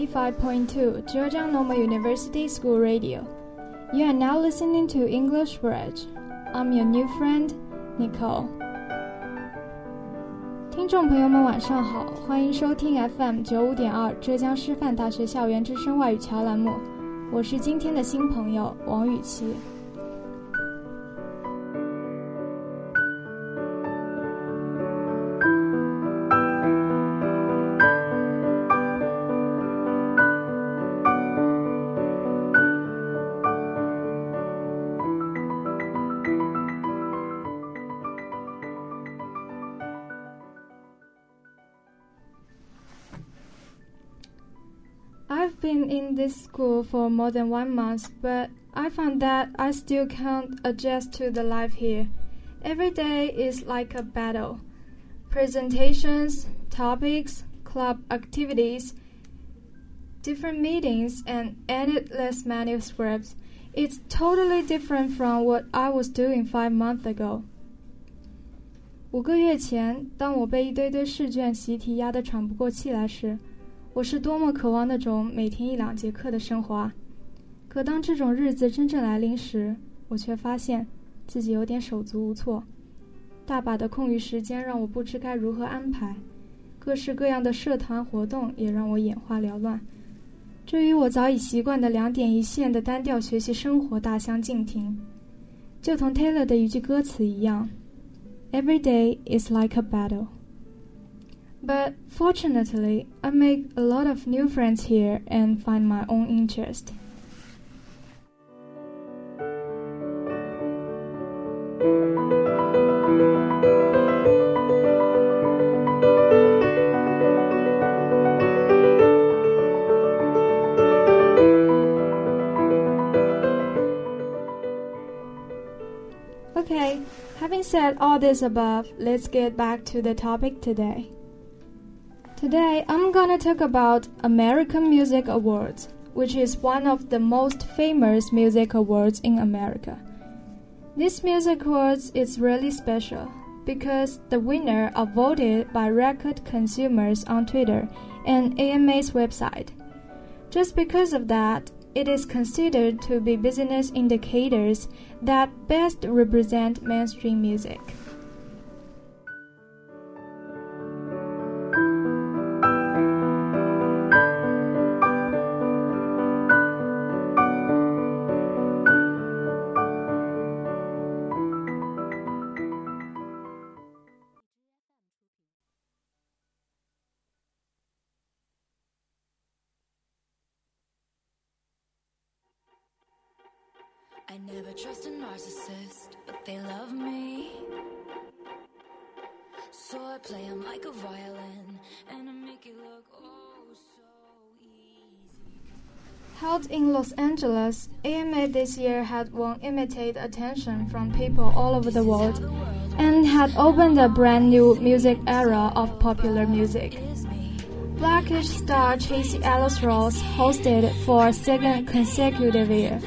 85.2 Zhejiang Normal University School Radio. You are now listening to English Bridge. I'm your new friend, Nicole. 听众朋友们，晚上好，欢迎收听 FM 九五点二浙江师范大学校园之声外语桥栏目，我是今天的新朋友王雨琦。in this school for more than one month, but I found that I still can't adjust to the life here. Every day is like a battle. Presentations, topics, club activities, different meetings, and endless manuscripts. It's totally different from what I was doing five months ago. 五个月前，当我被一堆堆试卷习题压得喘不过气来时， 我是多么渴望那种每天一两节课的生活啊！可当这种日子真正来临时，我却发现自己有点手足无措。大把的空余时间让我不知该如何安排，各式各样的社团活动也让我眼花缭乱。这与我早已习惯的两点一线的单调学习生活大相径庭。就同 Taylor 的一句歌词一样：“Every day is like a battle。” But fortunately, I make a lot of new friends here and find my own interest. Okay, having said all this above, let's get back to the topic today. Today, I'm gonna talk about American Music Awards, which is one of the most famous music awards in America. This music awards is really special because the winner are voted by record consumers on Twitter and AMA's website. Just because of that, it is considered to be business indicators that best represent mainstream music. I never trust a narcissist, but they love me. So I play 'em like a violin and I make it look oh so easy. Held in Los Angeles, AMA this year had won immediate attention from people all over the world and had opened a brand new music era of popular music. Blackish star Tracee Ellis Ross hosted for a second consecutive year.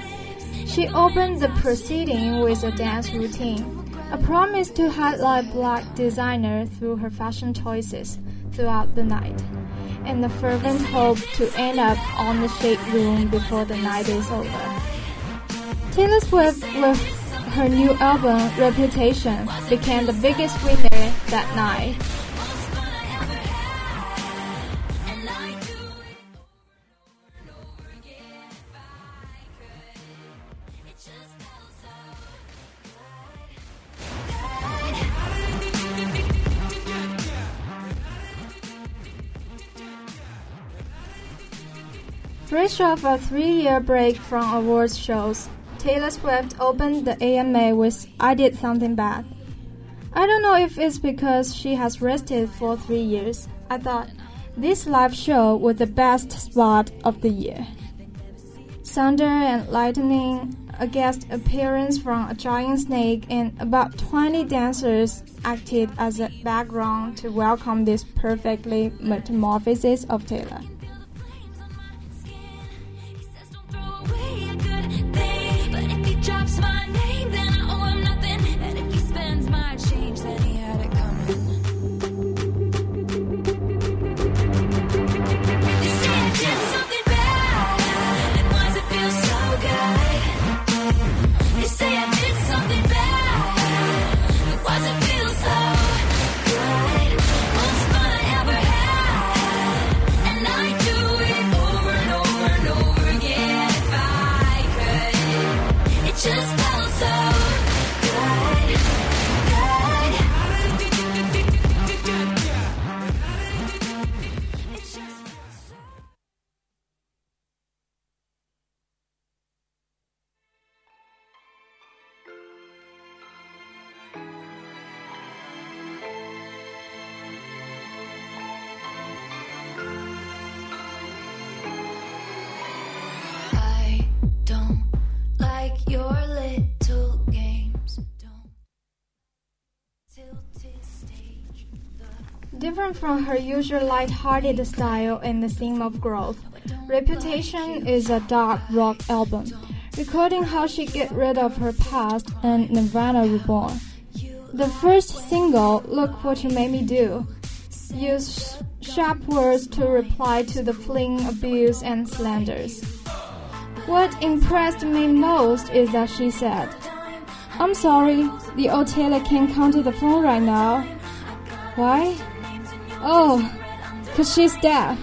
She opened the proceeding with a dance routine, a promise to highlight black designer through her fashion choices throughout the night, and the fervent hope to end up on the shade room before the night is over. Taylor Swift, with her new album Reputation, became the biggest winner that night. Fresh off a three-year break from awards shows, Taylor Swift opened the AMA with I Did Something Bad. I don't know if it's because she has rested for three years. I thought this live show was the best spot of the year. Thunder and lightning, a guest appearance from a giant snake, and about 20 dancers acted as a background to welcome this perfectly metamorphosis of Taylor. Different from her usual light-hearted style and the theme of growth, Reputation is a dark rock album, recording how she get rid of her past and Nirvana reborn. The first single, Look What You Made Me Do, used sharp words to reply to the fling abuse and slanders. What impressed me most is that she said, I'm sorry, the old Taylor can't come to the phone right now. Why? Oh, cause she's deaf.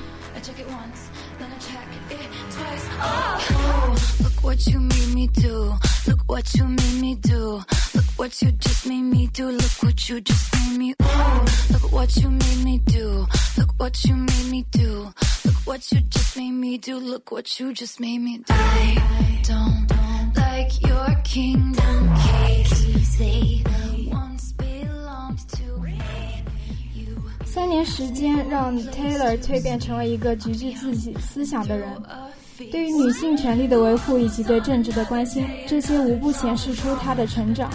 Oh, look what you made me do. Look what you made me do. Look what you just made me do. Look what you just made me. Ooh, look what you made me do. Look what you made me do. Look what you just made me do. Look what you just made me do. I don't like your kingdom. They 三年时间让 Taylor 蜕变成为一个极具自己思想的人。对于女性权利的维护以及对政治的关心，这些无不显示出她的成长。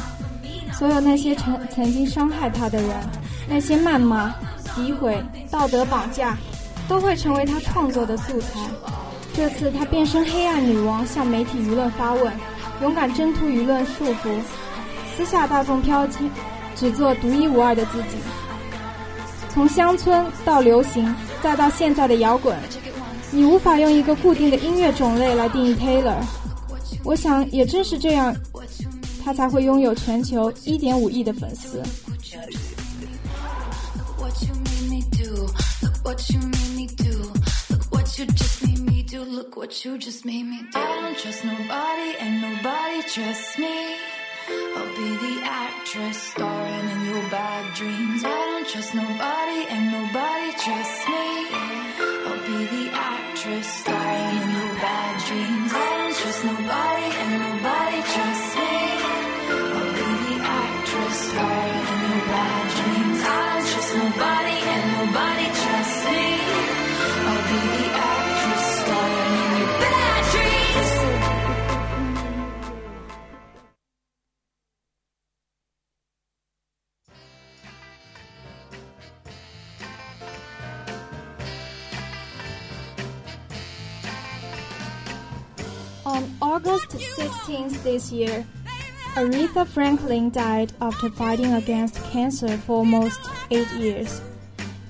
所有那些曾曾经伤害她的人，那些谩骂、诋毁、道德绑架，都会成为她创作的素材。这次她变身黑暗女王，向媒体舆论发问，勇敢挣脱舆论束缚，撕下大众标签，只做独一无二的自己。从乡村到流行，再到现在的摇滚，你无法用一个固定的音乐种类来定义 Taylor。我想，也正是这样，他才会拥有全球1.5亿的粉丝。I'll be the actress starring in your bad dreams. Trust nobody and nobody trusts me. Year, Aretha Franklin died after fighting against cancer for almost eight years.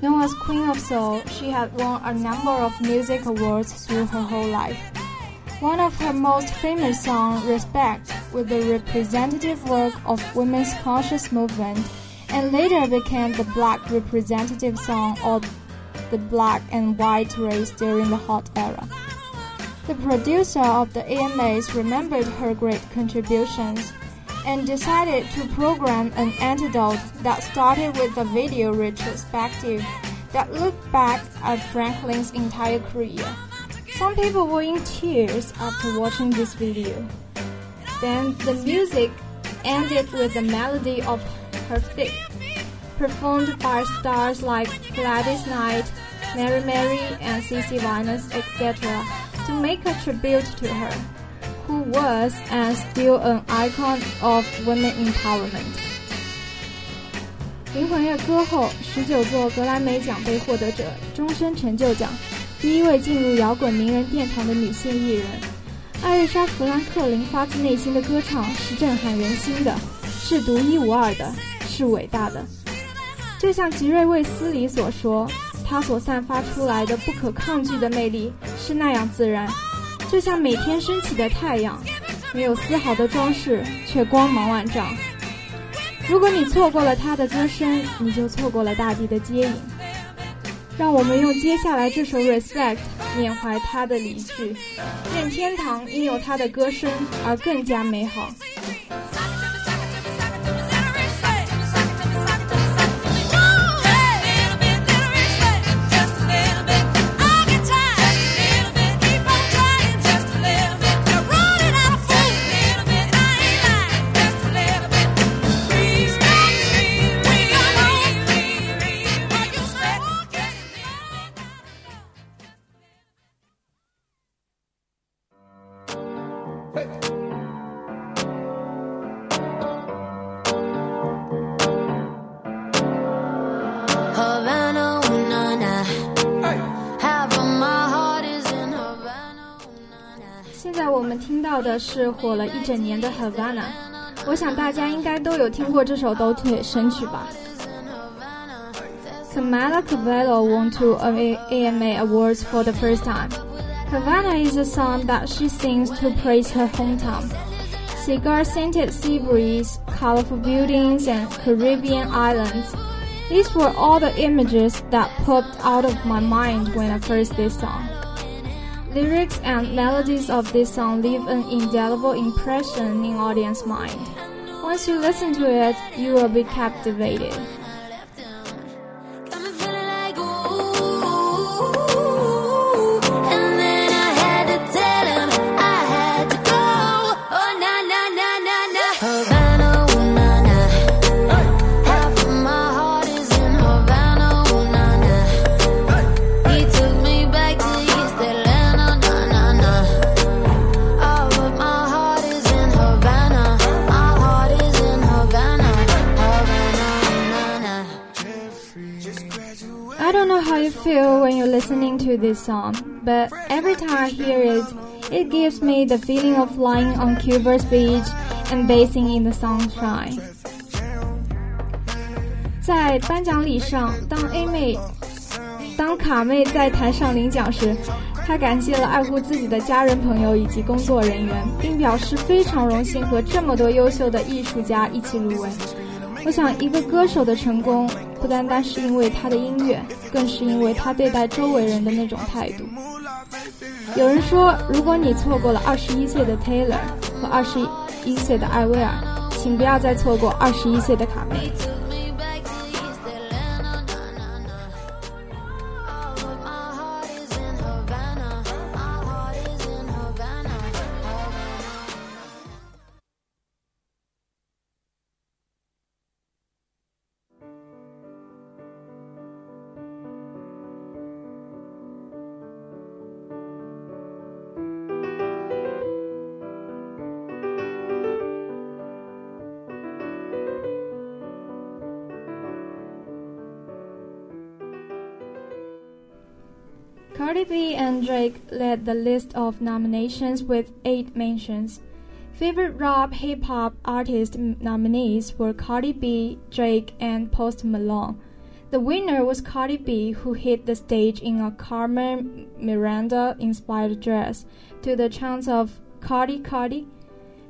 Known as Queen of Soul, she had won a number of music awards through her whole life. One of her most famous songs, Respect, was the representative work of women's conscious movement and later became the black representative song of the black and white race during the hot era. The producer of the AMAs remembered her great contributions and decided to program an antidote that started with a video retrospective that looked back at Franklin's entire career. Some people were in tears after watching this video. Then the music ended with the melody of her fifth, performed by stars like Gladys Knight, Mary Mary, and Cece Winans, etc., to make a tribute to her, who was and still an icon of women empowerment. 灵魂乐歌后，十九座格莱美奖杯获得者，终身成就奖，第一位进入摇滚名人殿堂的女性艺人。艾瑞莎·弗兰克林发自内心的歌唱是震撼人心的，是独一无二的，是伟大的。就像吉瑞·卫斯理所说，他所散发出来的不可抗拒的魅力是那样自然，就像每天升起的太阳，没有丝毫的装饰，却光芒万丈。如果你错过了他的歌声，你就错过了大地的接引。让我们用接下来这首《Respect》缅怀他的离去，愿天堂因有他的歌声而更加美好。的是火了一整年的《Havana》，我想大家应该都有听过这首抖腿神曲吧。Camila Cabello won two AMA awards for the first time. Havana is a song that she sings to praise her hometown. Cigar-scented sea breeze, colorful buildings, and Caribbean islands. These were all the images that popped out of my mind when I first this song. Lyrics and melodies of this song leave an indelible impression in audience mind. Once you listen to it, you will be captivated. Listening to this song, but every time I hear it, it gives me the feeling of lying on Cuba's beach and bathing in the sunshine. 在颁奖礼上，当 A 妹、当卡妹在台上领奖时，她感谢了爱护自己的家人、朋友以及工作人员，并表示非常荣幸和这么多优秀的艺术家一起入围。我想，一个歌手的成功不单单是因为他的音乐，更是因为他对待周围人的那种态度。有人说，如果你错过了二十一岁的 Taylor 和二十一岁的艾薇儿，请不要再错过二十一岁的卡梅。The list of nominations with eight mentions. Favorite rap hip hop artist nominees were Cardi B, Drake, and Post Malone. The winner was Cardi B, who hit the stage in a Carmen Miranda inspired dress to the chants of Cardi Cardi.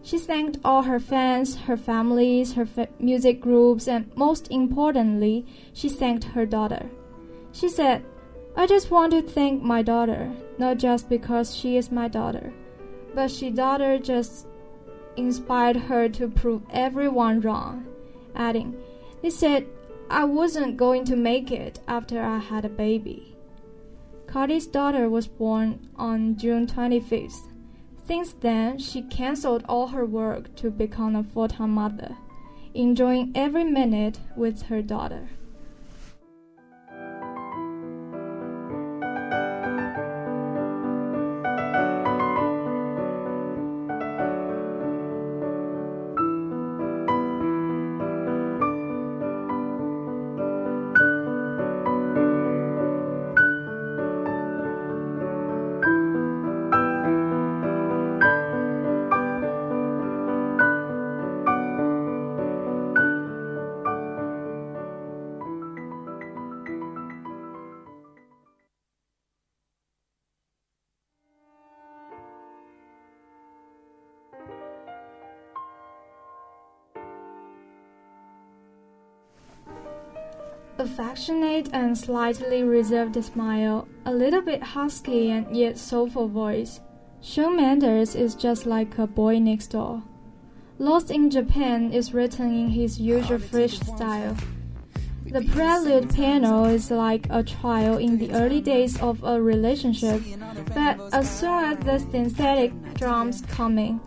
She thanked all her fans, her families, her fa music groups, and most importantly, she thanked her daughter. She said, I just want to thank my daughter, not just because she is my daughter, but she daughter just inspired her to prove everyone wrong, adding, They said I wasn't going to make it after I had a baby. Cardi's daughter was born on June 25th. Since then, she canceled all her work to become a full time mother, enjoying every minute with her daughter. Affectionate and slightly reserved smile, a little bit husky and yet soulful voice. Shawn Mendes is just like a boy next door. Lost in Japan is written in his usual fresh style. The prelude piano is like a trial in the early days of a relationship, but as soon as the synthetic drums come in,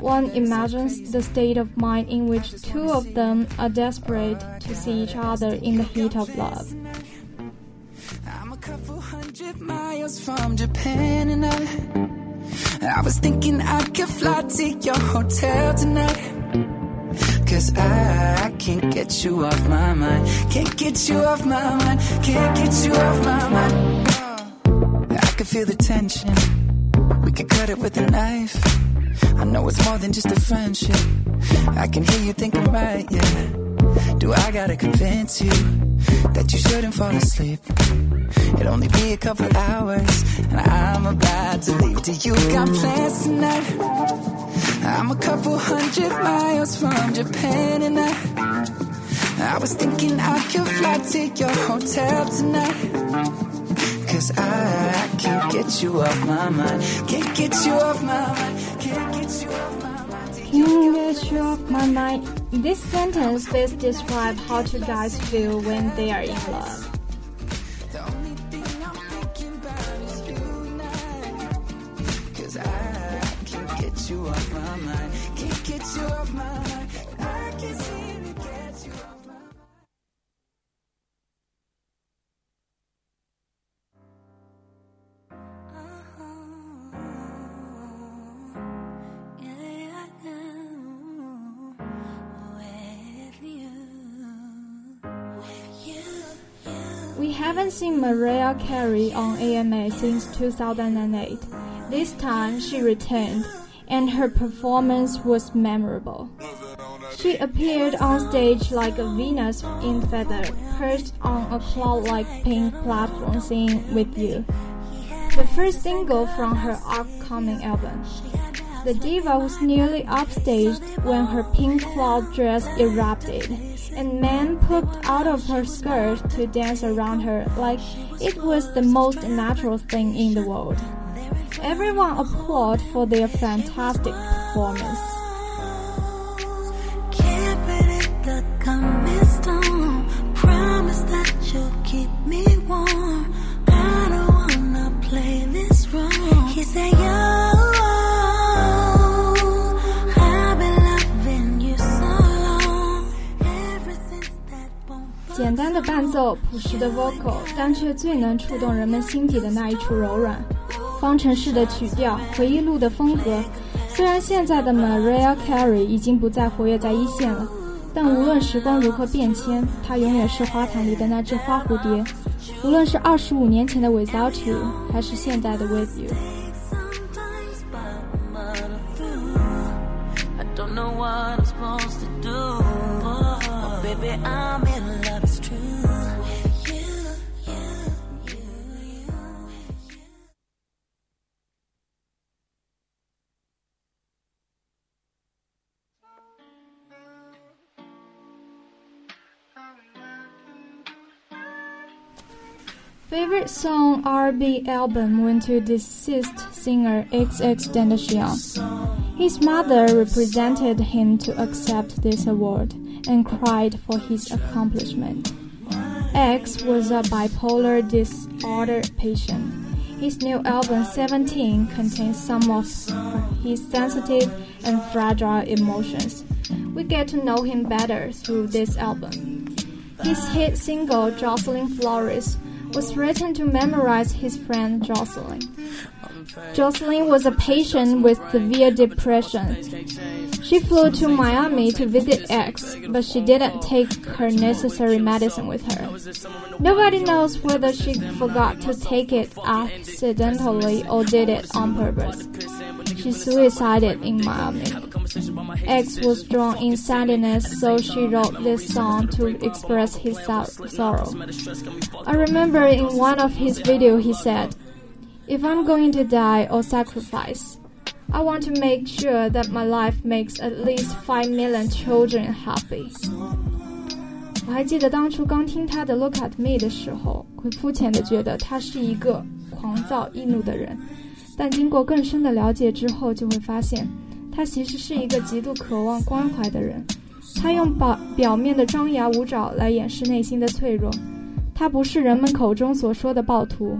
one imagines the state of mind in which two of them are desperate to see each other in the heat of love. I'm a couple hundred miles from Japan and I I was thinking I could fly to your hotel tonight. Cause I can't get you off my mind. Can't get you off my mind. Can't get you off my mind. I can feel the tension. We could cut it with a knife I know it's more than just a friendship. I can hear you thinking right, yeah. Do I gotta convince you that you shouldn't fall asleep? It'll only be a couple hours, and I'm about to leave. Do you got plans tonight? I'm a couple hundred miles from Japan, and I, I was thinking I could fly to your hotel tonight. Cause I mind. Can't get you off my mind. Can't get you off my mind. You off my mind. This sentence best describes how two guys feel when they are in love. Haven't seen Mariah Carey on AMA since 2008. This time she returned, and her performance was memorable. She appeared on stage like a Venus in feather, perched on a cloud-like pink platform singing with you. The first single from her upcoming album. The diva was nearly upstaged when her pink cloud dress erupted, and men popped out of her skirt to dance around her like it was the most natural thing in the world. Everyone applauded for their fantastic performance. 朴实的 vocal，但却最能触动人们心底的那一处柔软。方程式的曲调，回忆录的风格。虽然现在的 Maria Carey 已经不再活跃在一线了，但无论时光如何变迁，她永远是花坛里的那只花蝴蝶。无论是二十五年前的 Without You，还是现在的 With You。Sometimes, but Favorite song R&B album went to deceased singer XX Tentacion. His mother represented him to accept this award and cried for his accomplishment. X was a bipolar disorder patient. His new album 17 contains some of his sensitive and fragile emotions. We get to know him better through this album. His hit single Jocelyn Flores was written to memorize his friend Jocelyn. Jocelyn was a patient with severe depression. She flew to Miami to visit X, but she didn't take her necessary medicine with her. Nobody knows whether she forgot to take it accidentally or did it on purpose. She suicided in Miami. X was drawn in sadness, so she wrote this song to express his sor- sorrow. I remember in one of his videos he said, If I'm going to die or sacrifice, I want to make sure that my life makes at least 5 million children happy. 我还记得当初刚听他的《Look at Me》的时候，会肤浅的觉得他是一个狂躁易怒的人，但经过更深的了解之后，就会发现， 他其实是一个极度渴望关怀的人。他用表表面的张牙舞爪来掩饰内心的脆弱。他不是人们口中所说的暴徒，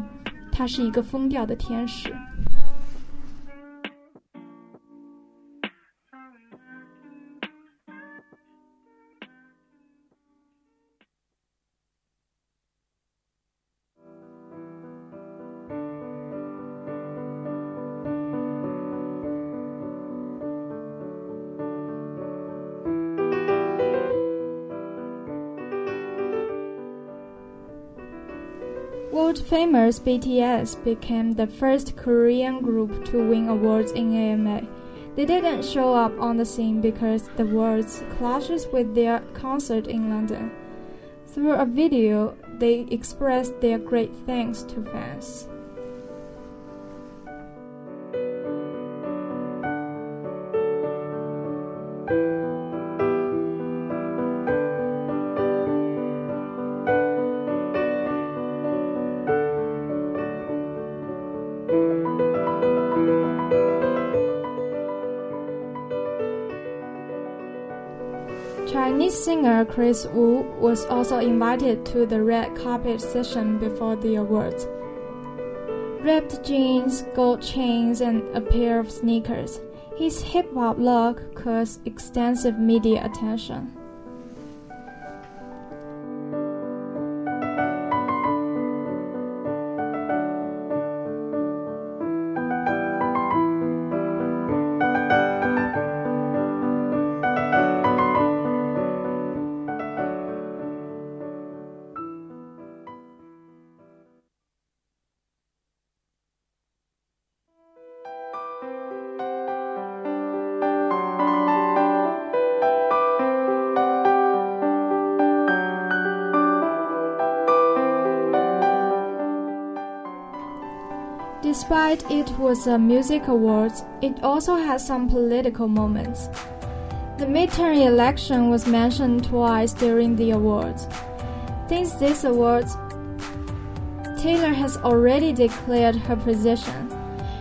他是一个疯掉的天使。Famous BTS became the first Korean group to win awards in AMA. They didn't show up on the scene because the words clashes with their concert in London. Through a video, they expressed their great thanks to fans. Singer Kris Wu was also invited to the red carpet session before the awards. Ripped jeans, gold chains, and a pair of sneakers, his hip hop look caused extensive media attention. Despite it was a music awards, it also had some political moments. The midterm election was mentioned twice during the awards. Since these awards, Taylor has already declared her position.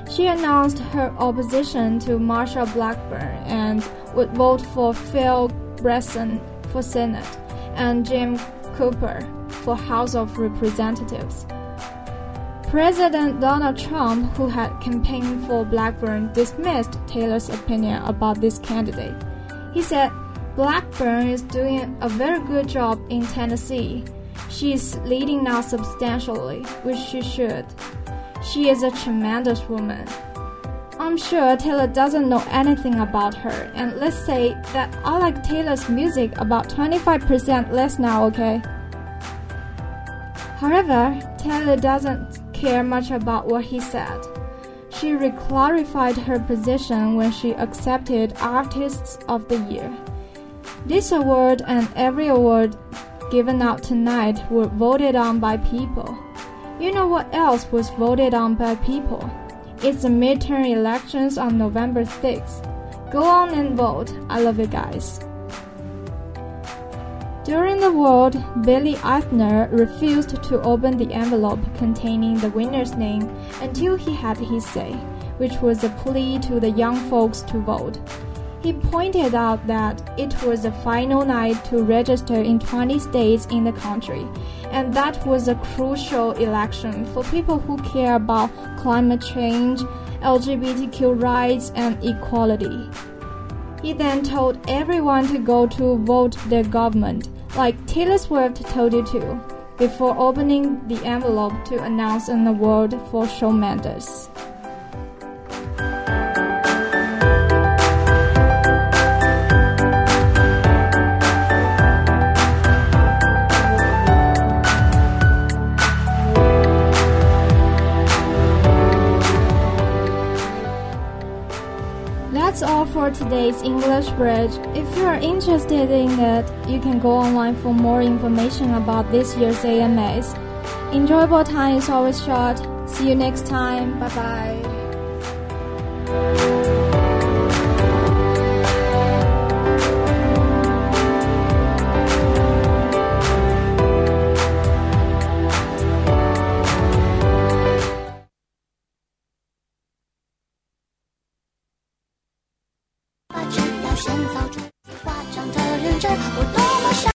She announced her opposition to Marsha Blackburn and would vote for Phil Bredesen for Senate and Jim Cooper for House of Representatives. President Donald Trump, who had campaigned for Blackburn, dismissed Taylor's opinion about this candidate. He said, Blackburn is doing a very good job in Tennessee. She is leading now substantially, which she should. She is a tremendous woman. I'm sure Taylor doesn't know anything about her, and let's say that I like Taylor's music about 25% less now, okay? However, Taylor doesn't care much about what he said. She reclarified her position when she accepted Artists of the Year. This award and every award given out tonight were voted on by people. You know what else was voted on by people? It's the midterm elections on November 6th. Go on and vote. I love you guys. During the vote, Billy Eichner refused to open the envelope containing the winner's name until he had his say, which was a plea to the young folks to vote. He pointed out that it was the final night to register in 20 states in the country, and that was a crucial election for people who care about climate change, LGBTQ rights, and equality. He then told everyone to go to vote their government like Taylor Swift told you to, before opening the envelope to announce an award for Shawn Mendes. Today's English Bridge. If you are interested in it, you can go online for more information about this year's AMAs. Enjoyable time is always short. See you next time. Bye bye.